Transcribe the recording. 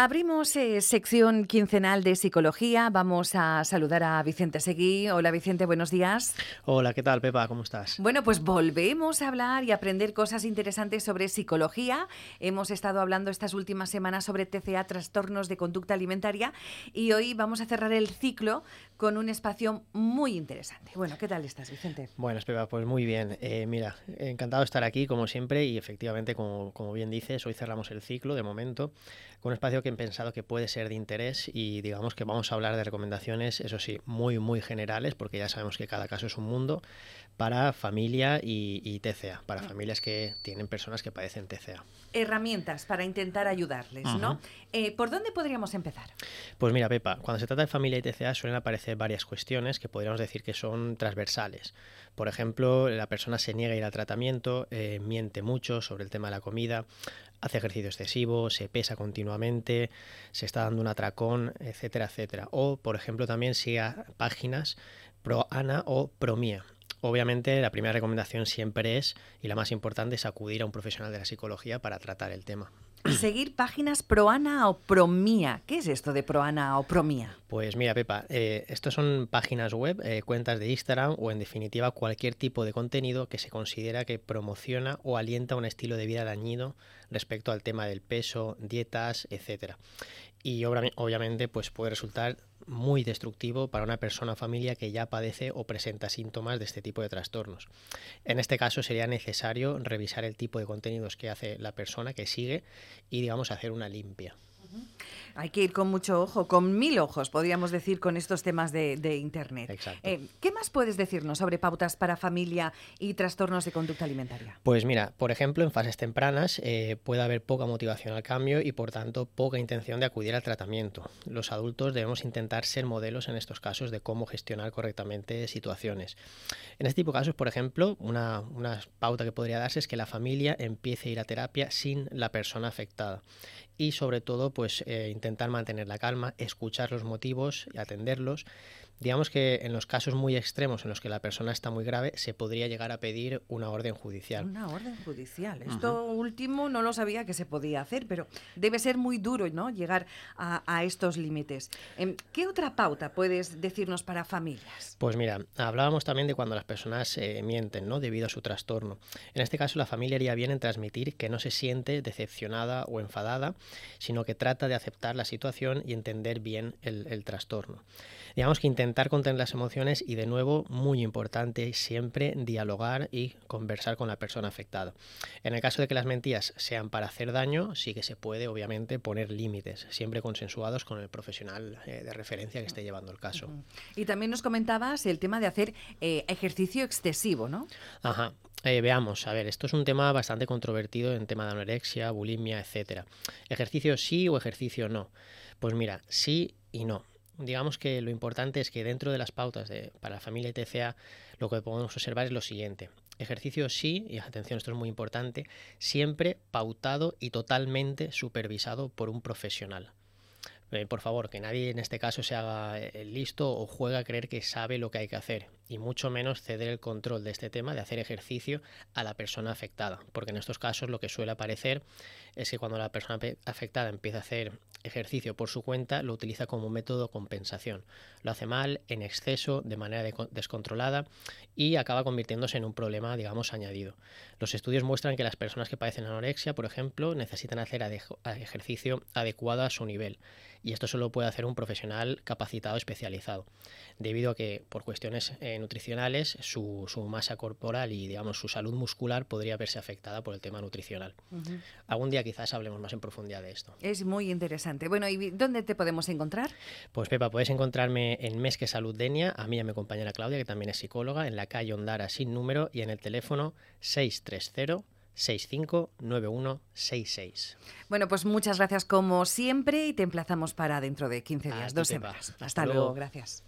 Abrimos eh, sección quincenal de psicología. Vamos a saludar a Vicente Seguí. Hola Vicente, buenos días. Hola, ¿qué tal Pepa? ¿Cómo estás? Bueno, pues volvemos a hablar y aprender cosas interesantes sobre psicología. Hemos estado hablando estas últimas semanas sobre TCA, trastornos de conducta alimentaria, y hoy vamos a cerrar el ciclo con un espacio muy interesante. Bueno, ¿qué tal estás, Vicente? Bueno, Pepa, pues muy bien. Eh, mira, encantado de estar aquí como siempre y efectivamente, como, como bien dices, hoy cerramos el ciclo de momento con un espacio que he pensado que puede ser de interés y digamos que vamos a hablar de recomendaciones, eso sí, muy, muy generales, porque ya sabemos que cada caso es un mundo, para familia y, TCA, para familias que tienen personas que padecen TCA. Herramientas para intentar ayudarles, ¿no? Eh, ¿Por dónde podríamos empezar? Pues mira, Pepa, cuando se trata de familia y TCA suelen aparecer varias cuestiones que podríamos decir que son transversales. Por ejemplo, la persona se niega a ir al tratamiento, eh, miente mucho sobre el tema de la comida, hace ejercicio excesivo, se pesa continuamente, se está dando un atracón, etcétera, etcétera. O, por ejemplo, también siga páginas pro Ana o pro Mía. Obviamente la primera recomendación siempre es, y la más importante, es acudir a un profesional de la psicología para tratar el tema. Seguir páginas proana o promía. ¿Qué es esto de proana o promía? Pues mira, Pepa, eh, estos son páginas web, eh, cuentas de Instagram o en definitiva cualquier tipo de contenido que se considera que promociona o alienta un estilo de vida dañino respecto al tema del peso, dietas, etcétera. Y obviamente pues puede resultar muy destructivo para una persona o familia que ya padece o presenta síntomas de este tipo de trastornos. En este caso sería necesario revisar el tipo de contenidos que hace la persona que sigue y digamos hacer una limpia. Hay que ir con mucho ojo, con mil ojos, podríamos decir, con estos temas de, Internet. Eh, ¿Qué más puedes decirnos sobre pautas para familia y trastornos de conducta alimentaria? Pues mira, por ejemplo, en fases tempranas eh, puede haber poca motivación al cambio y por tanto poca intención de acudir al tratamiento. Los adultos debemos intentar ser modelos en estos casos de cómo gestionar correctamente situaciones. En este tipo de casos, por ejemplo, una, una pauta que podría darse es que la familia empiece a ir a terapia sin la persona afectada y sobre todo pues eh, intentar mantener la calma, escuchar los motivos y atenderlos Digamos que en los casos muy extremos en los que la persona está muy grave, se podría llegar a pedir una orden judicial. Una orden judicial. Esto último no lo sabía que se podía hacer, pero debe ser muy duro ¿no? llegar a, estos límites. Em, ¿Qué otra pauta puedes decirnos para familias? Pues mira, hablábamos también de cuando las personas eh, mienten ¿no? debido a su trastorno. En este caso, la familia haría bien en transmitir que no se siente decepcionada o enfadada, sino que trata de aceptar la situación y entender bien el, el trastorno. Digamos que intentar contener las emociones y de nuevo, muy importante, siempre dialogar y conversar con la persona afectada. En el caso de que las mentiras sean para hacer daño, sí que se puede obviamente poner límites, siempre consensuados con el profesional eh, de referencia que esté llevando el caso. Y también nos comentabas el tema de hacer eh, ejercicio excesivo, ¿no? Ajá. Eh, veamos, a ver, esto es un tema bastante controvertido en tema de anorexia, bulimia, etcétera. ¿Ejercicio sí o ejercicio no? Pues mira, sí y no digamos que lo importante es que dentro de las pautas de, para la familia TCA lo que podemos observar es lo siguiente. Ejercicio sí, y atención, esto es muy importante, siempre pautado y totalmente supervisado por un profesional. Eh, por favor, que nadie en este caso se haga eh, listo o juega a creer que sabe lo que hay que hacer y mucho menos ceder el control de este tema de hacer ejercicio a la persona afectada, porque en estos casos lo que suele aparecer es que cuando la persona afectada empieza a hacer ejercicio por su cuenta, lo utiliza como método de compensación. Lo hace mal, en exceso, de manera descontrolada y acaba convirtiéndose en un problema, digamos, añadido. Los estudios muestran que las personas que padecen anorexia, por ejemplo, necesitan hacer ejercicio adecuado a su nivel y esto solo puede hacer un profesional capacitado especializado, debido a que por cuestiones eh, nutricionales su, masa corporal y digamos su salud muscular podría verse afectada por el tema nutricional. Algún día quizás hablemos más en profundidad de esto. Es muy interesante. Bueno, ¿y dónde te podemos encontrar? Pues Pepa, puedes encontrarme en Mesque Salud Denia, a mí y a mi compañera Claudia, que también es psicóloga, en la calle Ondara sin número y en el teléfono 630 659166. Bueno, pues muchas gracias como siempre y te emplazamos para dentro de 15 días, dos semanas. Hasta, luego, gracias.